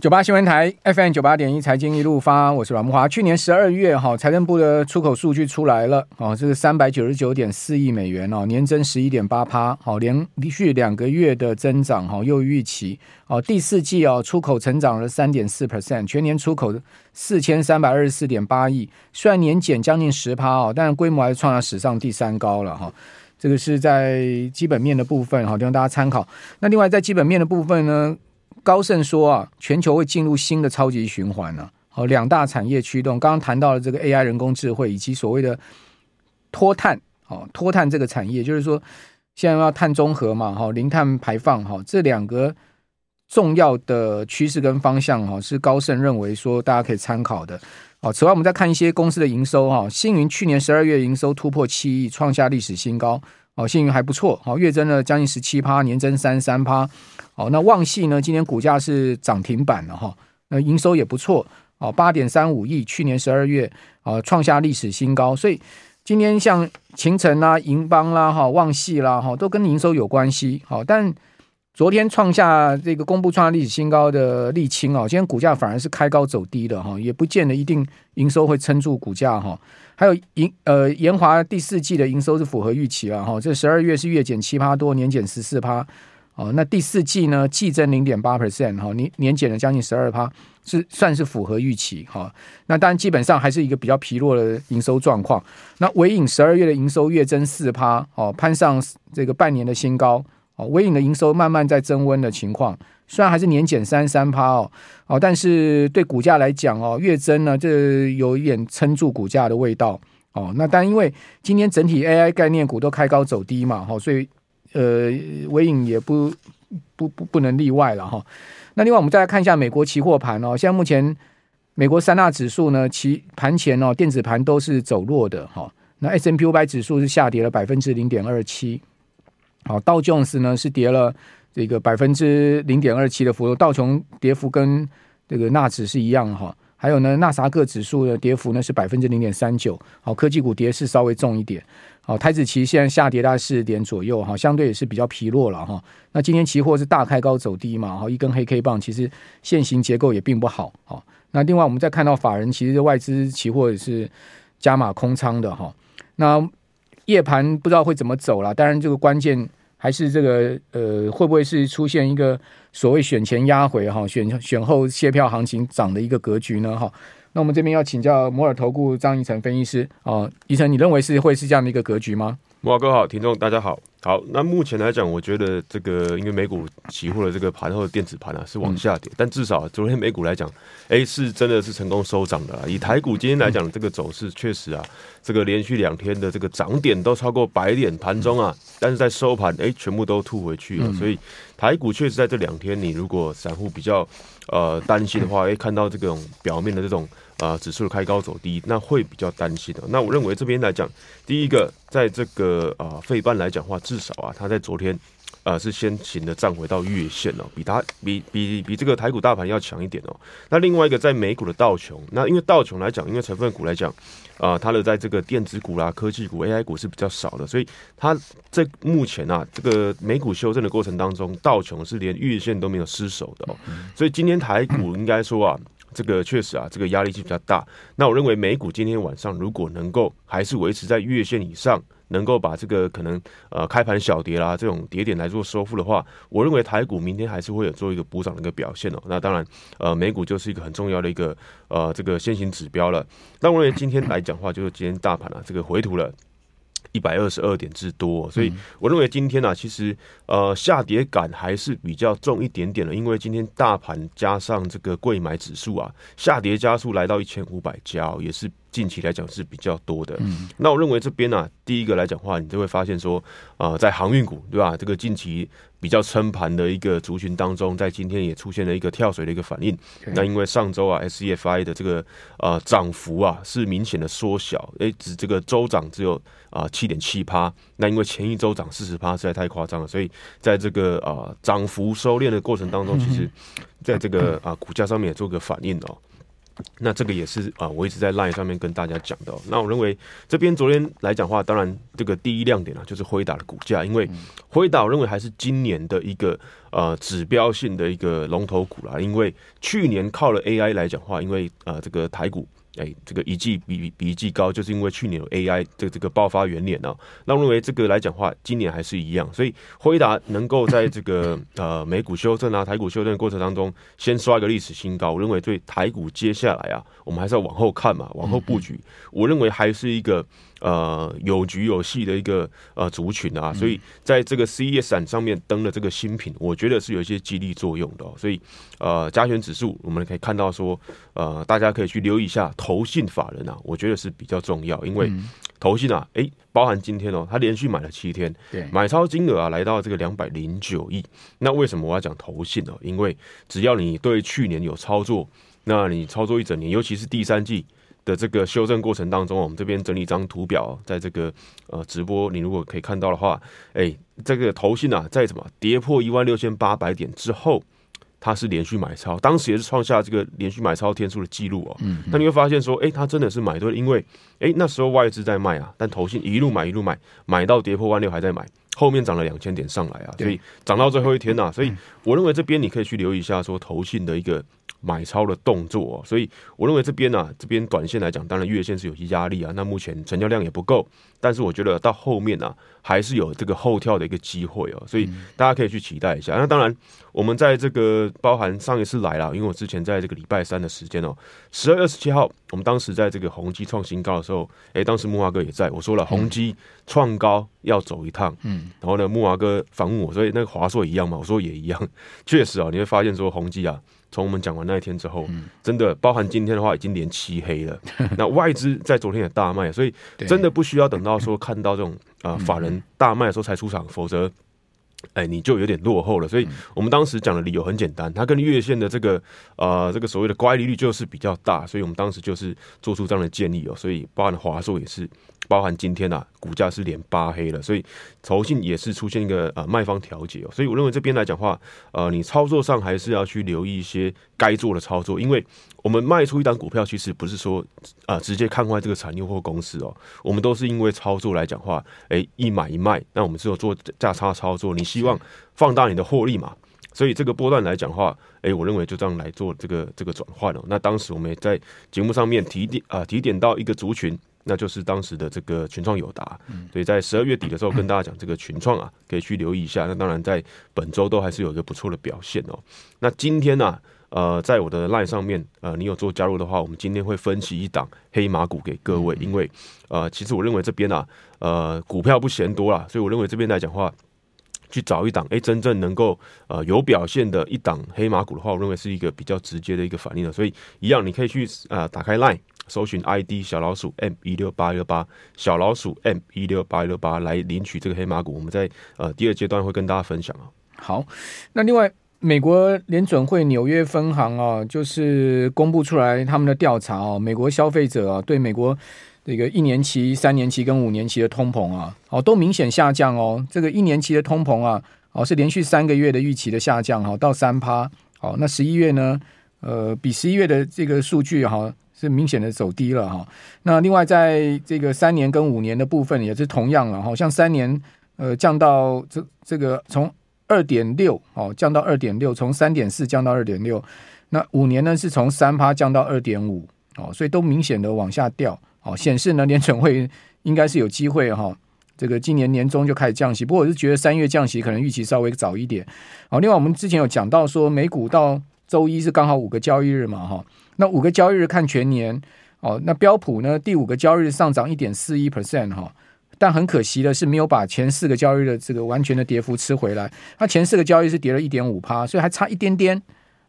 九八新闻台 FM 九八点一财经一路发，我是阮木华。去年十二月哈，财政部的出口数据出来了，哦，这个三百九十九点四亿美元哦，年增十一点八趴，好，连续两个月的增长哈，又预期哦，第四季哦，出口成长了三点四 percent，全年出口四千三百二十四点八亿，虽然年减将近十趴哦，但规模还是创下史上第三高了哈。这个是在基本面的部分哈，让大家参考。那另外在基本面的部分呢？高盛说啊，全球会进入新的超级循环呢、啊。好，两大产业驱动，刚刚谈到了这个 AI 人工智慧以及所谓的脱碳，好，脱碳这个产业，就是说现在要碳中和嘛，哈，零碳排放，哈，这两个重要的趋势跟方向，哈，是高盛认为说大家可以参考的。好，此外我们再看一些公司的营收，哈，星云去年十二月营收突破七亿，创下历史新高。哦，信誉还不错，好，月增了将近十七趴，年增三三趴。好，那旺系呢？今年股价是涨停板了哈，那营收也不错，哦，八点三五亿，去年十二月啊创下历史新高。所以今天像勤诚啦、银邦啦、哈旺系啦、哈都跟营收有关系。好，但昨天创下这个公布创下历史新高的沥青哦，今天股价反而是开高走低的哈，也不见得一定营收会撑住股价哈。还有银呃研华第四季的营收是符合预期了哈，这十二月是月减七趴多，年减十四趴哦。那第四季呢，季增零点八 percent 哈，年年减了将近十二趴，是算是符合预期哈。那当然基本上还是一个比较疲弱的营收状况。那纬颖十二月的营收月增四趴哦，攀上这个半年的新高哦。纬颖的营收慢慢在增温的情况。虽然还是年减三三趴哦，哦，但是对股价来讲哦，月增呢，这有一点撑住股价的味道哦。那但因为今天整体 AI 概念股都开高走低嘛，哈，所以呃，微影也不不不不能例外了哈。那另外我们再来看一下美国期货盘哦，现在目前美国三大指数呢，其盘前哦，电子盘都是走弱的哈。那 S&P 500指数是下跌了百分之零点二七，好，道琼斯呢是跌了。这个百分之零点二七的幅度，道琼跌幅跟这个纳指是一样哈。还有呢，纳萨克指数的跌幅呢是百分之零点三九。好，科技股跌势稍微重一点。好，台指期现在下跌大概四十点左右哈，相对也是比较疲弱了哈。那今天期货是大开高走低嘛，哈，一根黑 K 棒，其实线形结构也并不好。哈，那另外我们再看到法人，其实外资期货也是加码空仓的哈。那夜盘不知道会怎么走了，当然这个关键。还是这个呃，会不会是出现一个所谓选前压回哈，选选后卸票行情涨的一个格局呢？哈，那我们这边要请教摩尔投顾张宜成分析师啊，宜成，你认为是会是这样的一个格局吗？摩尔哥好，听众大家好。好，那目前来讲，我觉得这个因为美股期货的这个盘后的电子盘啊是往下跌，嗯、但至少昨天美股来讲，哎、欸，是真的是成功收涨的啦。以台股今天来讲，这个走势确实啊，这个连续两天的这个涨点都超过百点，盘中啊，但是在收盘哎、欸，全部都吐回去了。所以台股确实在这两天，你如果散户比较呃担心的话，哎、欸，看到这种表面的这种。啊、指数的开高走低，那会比较担心的。那我认为这边来讲，第一个，在这个啊，费、半来讲话，至少啊，它在昨天、呃，是先行的站回到月线哦，比它比比比这个台股大盘要强一点哦。那另外一个，在美股的道琼，那因为道琼来讲，因为成分股来讲啊、它的在这个电子股啦、科技股、AI 股是比较少的，所以它在目前啊，这个美股修正的过程当中，道琼是连月线都没有失守的哦。所以今天台股应该说啊。这个确实啊，这个压力是比较大。那我认为美股今天晚上如果能够还是维持在月线以上，能够把这个可能呃开盘小跌啦这种跌点来做收复的话，我认为台股明天还是会有做一个补涨的一个表现哦。那当然，呃，美股就是一个很重要的一个呃这个先行指标了。那我认为今天来讲话，就是今天大盘啊这个回吐了。一百二十二点之多，所以我认为今天呢、啊，其实呃下跌感还是比较重一点点的，因为今天大盘加上这个柜买指数啊，下跌加速来到一千五百家，也是。近期来讲是比较多的，嗯、那我认为这边呢、啊，第一个来讲的话，你就会发现说，啊、呃，在航运股对吧？这个近期比较撑盘的一个族群当中，在今天也出现了一个跳水的一个反应。那因为上周啊，SEFI 的这个呃涨幅啊是明显的缩小，诶、欸，只这个周涨只有啊七点七趴。那因为前一周涨四十趴实在太夸张了，所以在这个啊涨幅收敛的过程当中，其实在这个啊股价上面也做个反应哦。那这个也是啊，我一直在 Line 上面跟大家讲的。那我认为这边昨天来讲话，当然这个第一亮点啊，就是辉达的股价，因为辉达我认为还是今年的一个呃指标性的一个龙头股啦。因为去年靠了 AI 来讲话，因为呃这个台股。哎，这个一季比比一季高，就是因为去年有 AI 这这个爆发元年呢、啊。那我认为这个来讲的话，今年还是一样。所以辉达能够在这个 呃美股修正啊、台股修正的过程当中，先刷一个历史新高，我认为对台股接下来啊，我们还是要往后看嘛，往后布局。我认为还是一个。呃，有局有戏的一个呃族群啊，所以在这个 CES 上面登了这个新品，我觉得是有一些激励作用的、哦。所以呃，加权指数我们可以看到说，呃，大家可以去留意一下投信法人啊，我觉得是比较重要，因为投信啊，诶，包含今天哦，他连续买了七天，买超金额啊来到这个两百零九亿。那为什么我要讲投信呢？因为只要你对去年有操作，那你操作一整年，尤其是第三季。的这个修正过程当中，我们这边整理一张图表，在这个呃直播，你如果可以看到的话，哎，这个投信啊，在什么跌破一万六千八百点之后，它是连续买超，当时也是创下这个连续买超天数的记录哦。嗯，那你会发现说，哎，它真的是买对了，因为哎那时候外资在卖啊，但投信一路买一路买，买到跌破万六还在买，后面涨了两千点上来啊，所以涨到最后一天呐、啊，所以我认为这边你可以去留意一下说投信的一个。买超的动作、所以我认为这边呢、这边短线来讲，当然月线是有些压力啊。那目前成交量也不够，但是我觉得到后面呢、还是有这个后跳的一个机会哦。所以大家可以去期待一下。那当然，我们在这个包含上一次来了，因为我之前在这个礼拜三的时间哦，十二月二十七号，我们当时在这个宏基创新高的时候，诶，当时木华哥也在，我说了宏基创高要走一趟，嗯，然后呢，木华哥反问我，所以那个华硕一样嘛？我说也一样，确实啊，你会发现说宏基啊。从我们讲完那一天之后，真的包含今天的话，已经连漆黑了。那外资在昨天也大卖，所以真的不需要等到说看到这种啊、呃、法人大卖的时候才出场，否则，哎，你就有点落后了。所以我们当时讲的理由很简单，它跟月线的这个呃这个所谓的乖离率就是比较大，所以我们当时就是做出这样的建议哦。所以包含华硕也是。包含今天啊，股价是连八黑了，所以投信也是出现一个呃卖方调节哦，所以我认为这边来讲话，呃，你操作上还是要去留意一些该做的操作，因为我们卖出一档股票，其实不是说啊、呃、直接看坏这个产业或公司哦，我们都是因为操作来讲话，哎，一买一卖，那我们只有做价差操作，你希望放大你的获利嘛，所以这个波段来讲话，哎，我认为就这样来做这个这个转换哦。那当时我们也在节目上面提点啊、呃、提点到一个族群。那就是当时的这个群创友达，所以在十二月底的时候跟大家讲这个群创啊，可以去留意一下。那当然在本周都还是有一个不错的表现哦。那今天呢、啊，呃，在我的 line 上面，呃，你有做加入的话，我们今天会分析一档黑马股给各位，因为呃，其实我认为这边啊，呃，股票不嫌多啦，所以我认为这边来讲话，去找一档哎，真正能够呃有表现的一档黑马股的话，我认为是一个比较直接的一个反应的。所以一样，你可以去啊、呃，打开 line。搜寻 ID 小老鼠 M 一六八六八，小老鼠 M 一六八六八来领取这个黑马股，我们在呃第二阶段会跟大家分享啊。好，那另外美国联准会纽约分行啊，就是公布出来他们的调查啊，美国消费者啊对美国这个一年期、三年期跟五年期的通膨啊，哦都明显下降哦。这个一年期的通膨啊，哦是连续三个月的预期的下降哈，到三趴。好，那十一月呢，呃，比十一月的这个数据哈。是明显的走低了哈，那另外在这个三年跟五年的部分也是同样了哈，像三年呃降到这这个从二点六哦降到二点六，从三点四降到二点六，那五年呢是从三趴降到二点五哦，所以都明显的往下掉哦，显示呢联准会应该是有机会哈，这个今年年中就开始降息，不过我是觉得三月降息可能预期稍微早一点。好，另外我们之前有讲到说美股到周一是刚好五个交易日嘛哈。那五个交易日看全年哦，那标普呢第五个交易日上涨一点四一 percent 哈，但很可惜的是没有把前四个交易的这个完全的跌幅吃回来。它前四个交易是跌了一点五趴，所以还差一点点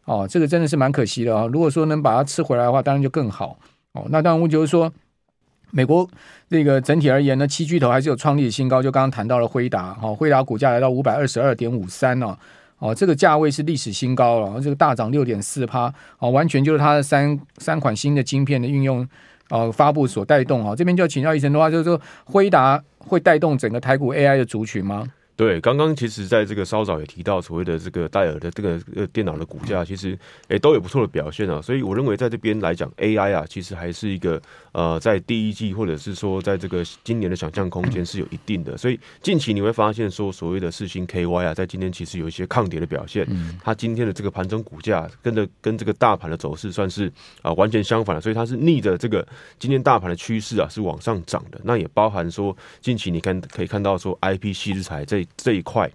哦，这个真的是蛮可惜的啊。如果说能把它吃回来的话，当然就更好哦。那当然，我就是说，美国这个整体而言呢，七巨头还是有创立新高，就刚刚谈到了辉达哈，辉达股价来到五百二十二点五三哦。哦，这个价位是历史新高了，这个大涨六点四趴，哦，完全就是它的三三款新的晶片的运用，呃，发布所带动啊。这边就要请教医生的话，就是说辉达会带动整个台股 AI 的族群吗？对，刚刚其实在这个稍早也提到所谓的这个戴尔的这个呃电脑的股价，其实诶都有不错的表现啊。所以我认为在这边来讲，AI 啊，其实还是一个呃在第一季或者是说在这个今年的想象空间是有一定的。所以近期你会发现说所谓的四星 KY 啊，在今天其实有一些抗跌的表现。它今天的这个盘中股价跟着跟这个大盘的走势算是啊完全相反的，所以它是逆着这个今天大盘的趋势啊是往上涨的。那也包含说近期你看可以看到说 IP 矽智财这。这一块，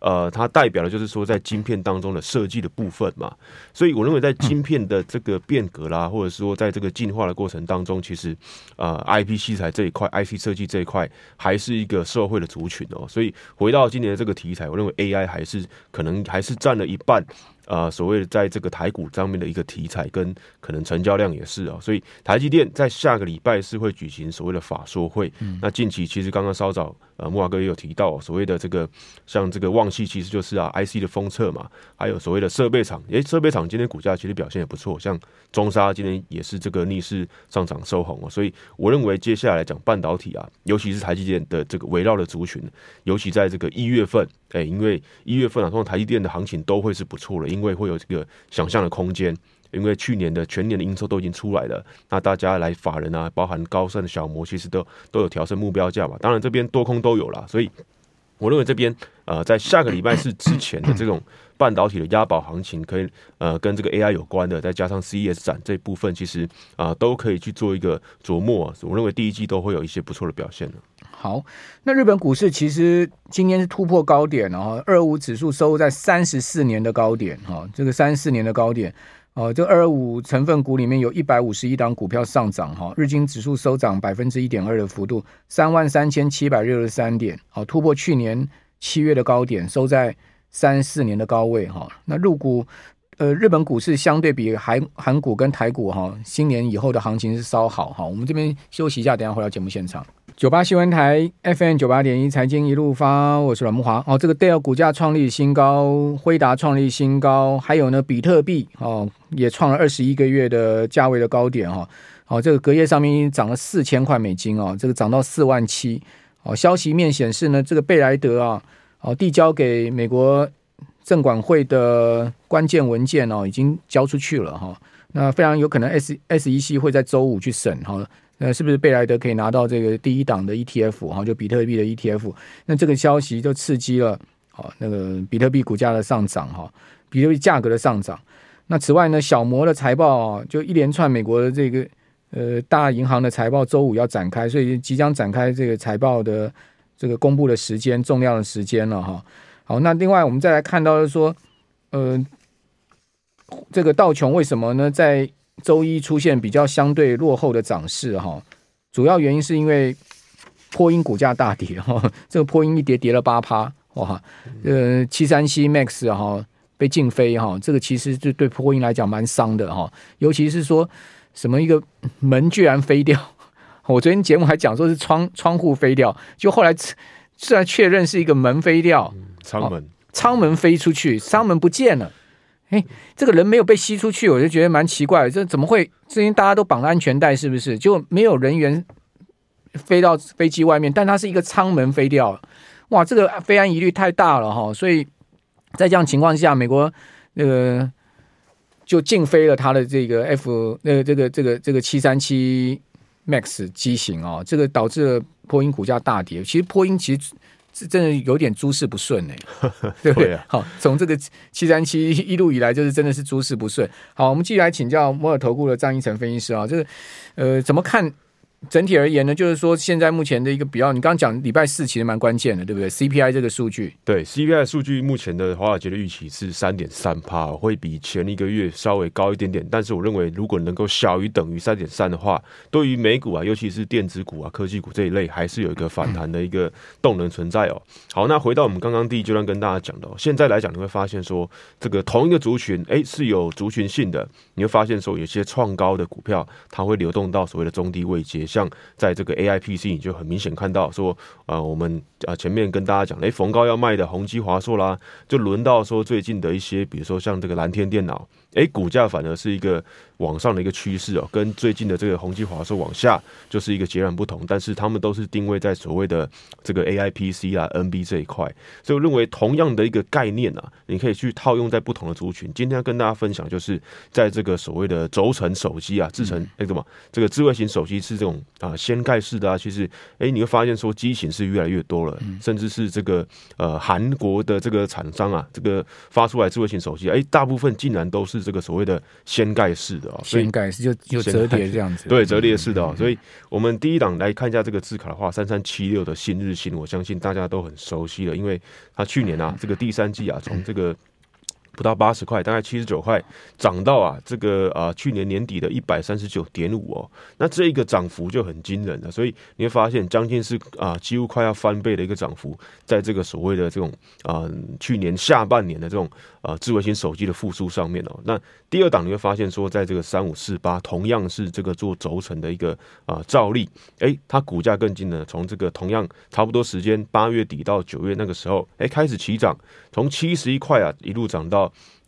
呃，它代表的就是说，在晶片当中的设计的部分嘛，所以我认为在晶片的这个变革啦，或者说在这个进化的过程当中，其实呃，IP 器材这一块，IC 设计这一块，还是一个社会的族群哦。所以回到今年的这个题材，我认为 AI 还是可能还是占了一半。呃，所谓的在这个台股上面的一个题材跟可能成交量也是啊，所以台积电在下个礼拜是会举行所谓的法说会。嗯、那近期其实刚刚稍早呃慕驊哥也有提到所谓的这个像这个旺矽其实就是啊 IC 的封测嘛，还有所谓的设备厂，诶，设备厂今天股价其实表现也不错，像中沙今天也是这个逆势上涨收红哦，所以我认为接下来讲半导体啊，尤其是台积电的这个围绕的族群，尤其在这个一月份。哎，因为一月份啊，通常台积电的行情都会是不错的，因为会有这个想象的空间。因为去年的全年的营收都已经出来了，那大家来法人啊，包含高盛的小摩，其实都都有调升目标价嘛。当然这边多空都有啦，所以我认为这边呃，在下个礼拜四之前的这种半导体的押宝行情，可以呃跟这个 AI 有关的，再加上 CES 展这部分，其实啊、都可以去做一个琢磨。我认为第一季都会有一些不错的表现的。好，那日本股市其实今天是突破高点，然后二五指数收在三十四年的高点，哈，这个三十四年的高点，哦，这二五成分股里面有一百五十一档股票上涨，哈，日经指数收涨百分之一点二的幅度，三万三千七百六十三点，好，突破去年七月的高点，收在三四年的高位，哈，那入股，呃，日本股市相对比韩韩股跟台股，哈，新年以后的行情是稍好，哈，我们这边休息一下，等下回到节目现场。九八新闻台 FM 九八点一财经一路发，我是阮慕华。哦，这个戴尔股价创立新高，辉达创立新高，还有呢，比特币哦也创了二十一个月的价位的高点哈。哦，这个隔夜上面已经涨了四千块美金哦，这个涨到四万七。哦，消息面显示呢，这个贝莱德啊，哦递交给美国证管会的关键文件哦，已经交出去了哈。那非常有可能 S SEC 会在周五去审哈。那是不是贝莱德可以拿到这个第一档的 ETF 哈，就比特币的 ETF？那这个消息就刺激了好那个比特币股价的上涨哈，比特币价格的上涨。那此外呢，小摩的财报，就一连串美国的这个呃大银行的财报，周五要展开，所以即将展开这个财报的这个公布的时间、重要的时间了哈。好，那另外我们再来看到的说，呃，这个道琼为什么呢？在周一出现比较相对落后的涨势哈，主要原因是因为波音股价大跌哈，这个波音一跌跌了八趴哇，呃七三七 MAX 哈被禁飞哈，这个其实就对波音来讲蛮伤的哈，尤其是说什么一个门居然飞掉，我昨天节目还讲说是窗窗户飞掉，就后来虽然确认是一个门飞掉，舱门舱门飞出去，舱门不见了。哎，这个人没有被吸出去，我就觉得蛮奇怪的。这怎么会？最近大家都绑了安全带，是不是？就没有人员飞到飞机外面，但它是一个舱门飞掉。哇，这个飞安疑虑太大了哈！所以在这样情况下，美国那个就禁飞了他的这个 F 那个这个这个这个七三七 MAX 机型啊，这个导致了波音股价大跌。其实波音其实。是真的有点诸事不顺呢、欸，对不对？好，从这个七三七一路以来，就是真的是诸事不顺。好，我们继续来请教摩尔投顾的张一成分析师啊，就是呃，怎么看？整体而言呢，就是说现在目前的一个比较，你刚刚讲礼拜四其实蛮关键的，对不对？CPI 这个数据，对 CPI 数据，目前的华尔街的预期是三点三趴，会比前一个月稍微高一点点。但是我认为，如果能够小于等于三点三的话，对于美股啊，尤其是电子股啊、科技股这一类，还是有一个反弹的一个动能存在哦。好，那回到我们刚刚第一阶段跟大家讲的，哦现在来讲你会发现说，这个同一个族群，哎，是有族群性的。你会发现说，有些创高的股票，它会流动到所谓的中低位阶。像在这个 A I P C，你就很明显看到说，呃，我们啊前面跟大家讲，诶，逢高要卖的宏基华硕啦，就轮到说最近的一些，比如说像这个蓝天电脑，哎，股价反而是一个往上的一个趋势哦，跟最近的这个宏基华硕往下就是一个截然不同。但是他们都是定位在所谓的这个 AIPC 啊、NB 这一块，所以我认为同样的一个概念啊，你可以去套用在不同的族群。今天要跟大家分享，就是在这个所谓的轴承手机啊、制成那什么这个智慧型手机是这种啊掀盖式的啊，其实哎你会发现说机型是越来越多了，甚至是这个呃韩国的这个厂商啊，这个发出来智慧型手机哎，大部分竟然都是。这个所谓的掀盖式的啊，掀盖式就就折叠这样子，对，折叠式的哦。所以，我们第一档来看一下这个字卡的话，三三七六的新日新，我相信大家都很熟悉了，因为它去年啊，这个第三季啊，从这个。不到八十块，大概七十九块，涨到啊这个啊去年年底的一百三十九点五哦，那这一个涨幅就很惊人了。所以你会发现，将近是啊几乎快要翻倍的一个涨幅，在这个所谓的这种啊去年下半年的这种啊智慧型手机的复苏上面哦。那第二档你会发现说，在这个三五四八，同样是这个做轴承的一个啊照例，哎，它股价更近呢，从这个同样差不多时间八月底到九月那个时候，哎开始起涨，从七十一块啊一路涨到。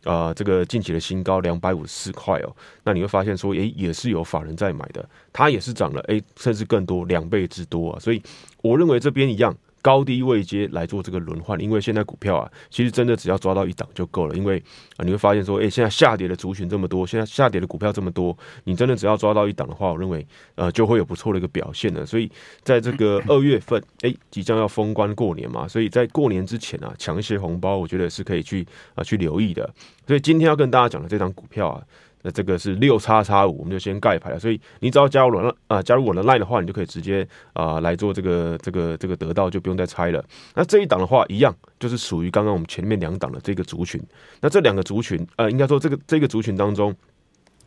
啊、这个近期的新高两百五十四块哦，那你会发现说，诶，也是有法人在买的，它也是涨了，诶，甚至更多两倍之多啊，所以我认为这边一样。高低位阶来做这个轮换，因为现在股票啊，其实真的只要抓到一档就够了。因为啊，你会发现说，诶，现在下跌的族群这么多，现在下跌的股票这么多，你真的只要抓到一档的话，我认为呃就会有不错的一个表现了。所以在这个 二月份，诶，即将要封关过年嘛，所以在过年之前啊，抢一些红包，我觉得是可以去啊去留意的。所以今天要跟大家讲的这档股票啊。那这个是六叉叉五，我们就先盖牌了。所以你只要加入了啊，加入我的 line 的话，你就可以直接啊来做这个这个这个得到，就不用再猜了。那这一档的话，一样就是属于刚刚我们前面两档的这个族群。那这两个族群，呃，应该说这个这个族群当中，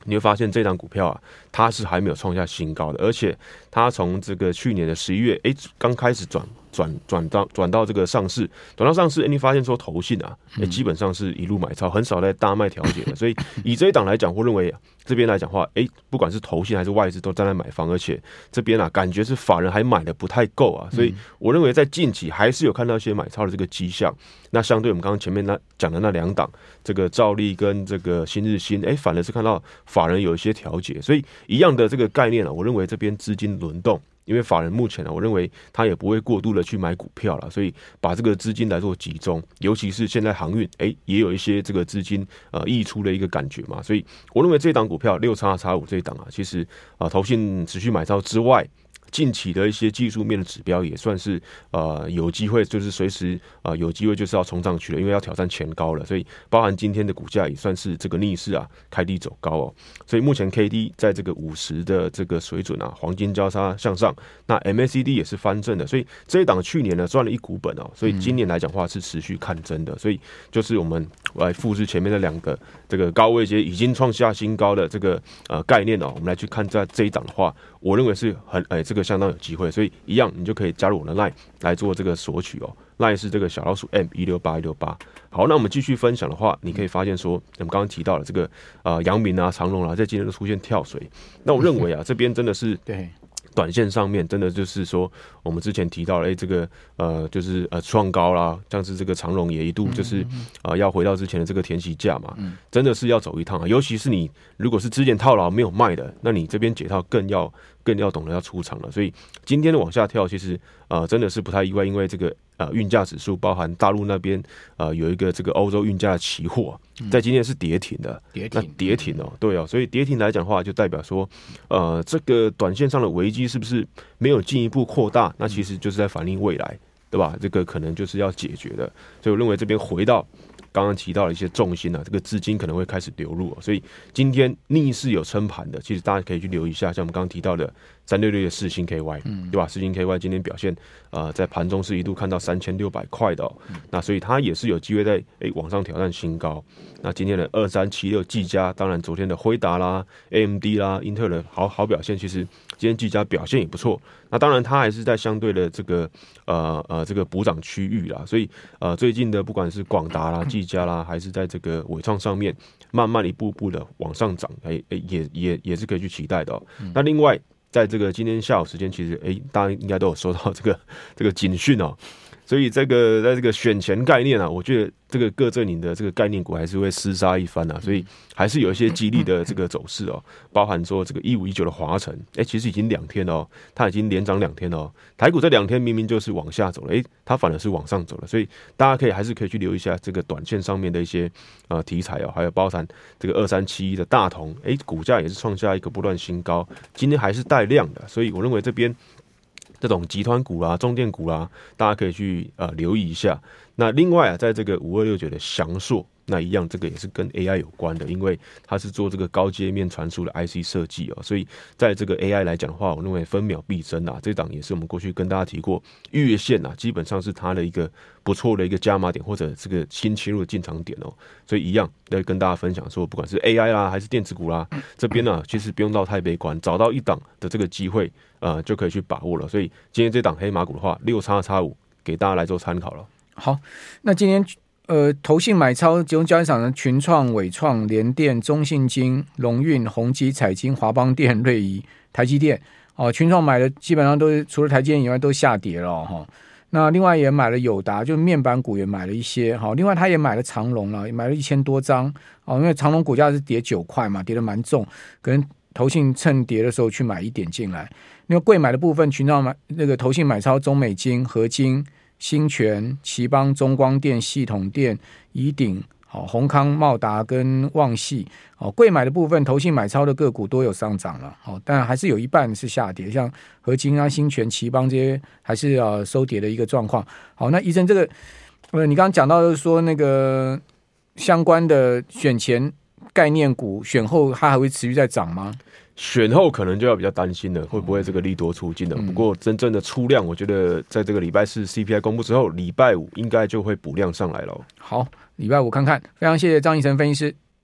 你会发现这档股票啊，它是还没有创下新高的，而且它从这个去年的十一月，哎，刚开始转。转转到转到这个上市，转到上市，哎，你发现说投信啊，哎，基本上是一路买超，很少在大卖调节的。所以以这一档来讲，我认为这边来讲的话，哎，不管是投信还是外资都站在买方，而且这边啊，感觉是法人还买的不太够啊。所以我认为在近期还是有看到一些买超的这个迹象。那相对我们刚刚前面那讲的那两档，这个兆利跟这个新日新，哎，反而是看到法人有一些调节。所以一样的这个概念啊，我认为这边资金轮动。因为法人目前呢，我认为他也不会过度的去买股票了，所以把这个资金来做集中，尤其是现在航运，哎，也有一些这个资金呃溢出的一个感觉嘛，所以我认为这档股票六叉叉五这档啊，其实啊，投信持续买超之外。近期的一些技术面的指标也算是呃有机会，就是随时呃有机会就是要冲上去了，因为要挑战前高了，所以包含今天的股价也算是这个逆势啊开低走高哦，所以目前 K D 在这个五十的这个水准啊，黄金交叉向上，那 M A C D 也是翻正的，所以这一档去年呢赚了一股本哦，所以今年来讲话是持续看真的，所以就是我们来复制前面的两个这个高位阶已经创下新高的这个呃概念哦，我们来去看在这一档的话，我认为是很哎。这个相当有机会，所以一样你就可以加入我的 line 来做这个索取哦。line 是这个小老鼠 m 一六八一六八。好，那我们继续分享的话，你可以发现说，我们刚刚提到了这个啊，阳、呃、明啊、长隆啊，在今天都出现跳水。那我认为啊，这边真的是对。短线上面真的就是说，我们之前提到了，哎，这个呃，就是呃创高啦，像是这个长荣也一度就是啊、呃，要回到之前的这个填息价嘛，真的是要走一趟啊。尤其是你如果是之前套牢没有卖的，那你这边解套更要更要懂得要出场了。所以今天的往下跳，其实啊、呃，真的是不太意外，因为这个。呃，运价指数包含大陆那边呃有一个这个欧洲运价的期货，在今天是跌停的，跌停，那跌停哦，对哦，所以跌停来讲的话，就代表说，呃，这个短线上的危机是不是没有进一步扩大？那其实就是在反映未来，对吧？这个可能就是要解决的，所以我认为这边回到。刚刚提到了一些重心啊，这个资金可能会开始流入，所以今天逆势有撑盘的，其实大家可以去留意一下，像我们刚刚提到的三六六的四星 KY，对吧？四星 KY 今天表现，呃，在盘中是一度看到三千六百块的，那所以它也是有机会在诶往上挑战新高。那今天的二三七六技嘉，当然昨天的辉达啦、AMD 啦、英特尔的好好表现，其实今天技嘉表现也不错。那当然它还是在相对的这个呃呃这个补涨区域啦，所以呃最近的不管是广达啦、技嘉啦，还是在这个伟创上面，慢慢一步步的往上涨，哎哎也也也是可以去期待的、喔。那另外，在这个今天下午时间，其实哎大家应该都有收到这个这个警讯哦。所以这个在这个选前概念啊，我觉得这个各阵营的这个概念股还是会厮杀一番啊，所以还是有一些激励的这个走势哦，包含说这个一五一九的华晨，哎，其实已经两天了哦，它已经连涨两天了哦。台股这两天明明就是往下走了，哎，它反而是往上走了，所以大家可以还是可以去留意一下这个短线上面的一些呃题材哦，还有包含这个二三七一的大同，哎，股价也是创下一个不断新高，今天还是带量的，所以我认为这边。这种集团股啦、啊、中电股啦、啊，大家可以去啊留意一下。那另外啊，在这个五二六九的翔硕。那一样，这个也是跟 AI 有关的，因为它是做这个高阶面传输的 IC 设计哦，所以在这个 AI 来讲的话，我认为分秒必争啊。这档也是我们过去跟大家提过，月线啊，基本上是它的一个不错的一个加码点或者这个新切入的进场点哦。所以一样要跟大家分享说，不管是 AI 啦还是电子股啦，这边呢、啊、其实不用到太悲观，找到一档的这个机会呃就可以去把握了。所以今天这档黑马股的话，六叉叉五给大家来做参考了。好，那今天。呃，投信买超集中交易场的群创、伟创、联电、中信金、荣运、宏基、彩晶、华邦电、瑞仪、台积电。哦，群创买的基本上都是除了台积电以外都下跌了哈、哦。那另外也买了友达，就面板股也买了一些哈、哦。另外他也买了长隆了，也买了一千多张哦。因为长隆股价是跌九块嘛，跌得蛮重，可能投信趁跌的时候去买一点进来。那个贵买的部分，群创买那个投信买超中美金、合金。新泉、奇邦、中光电、系统电、宜鼎、好宏康、茂达跟旺系，哦，贵买的部分，投信买超的个股都有上涨了，好，但还是有一半是下跌，像合金啊、新泉、奇邦这些还是呃收跌的一个状况。好，那医生这个，呃，你刚刚讲到的是说那个相关的选前概念股，选后它还会持续在涨吗？选后可能就要比较担心了，会不会这个利多出尽了？不过真正的出量，我觉得在这个礼拜四 CPI 公布之后，礼拜五应该就会补量上来了。好，礼拜五看看。非常谢谢张医生分析师。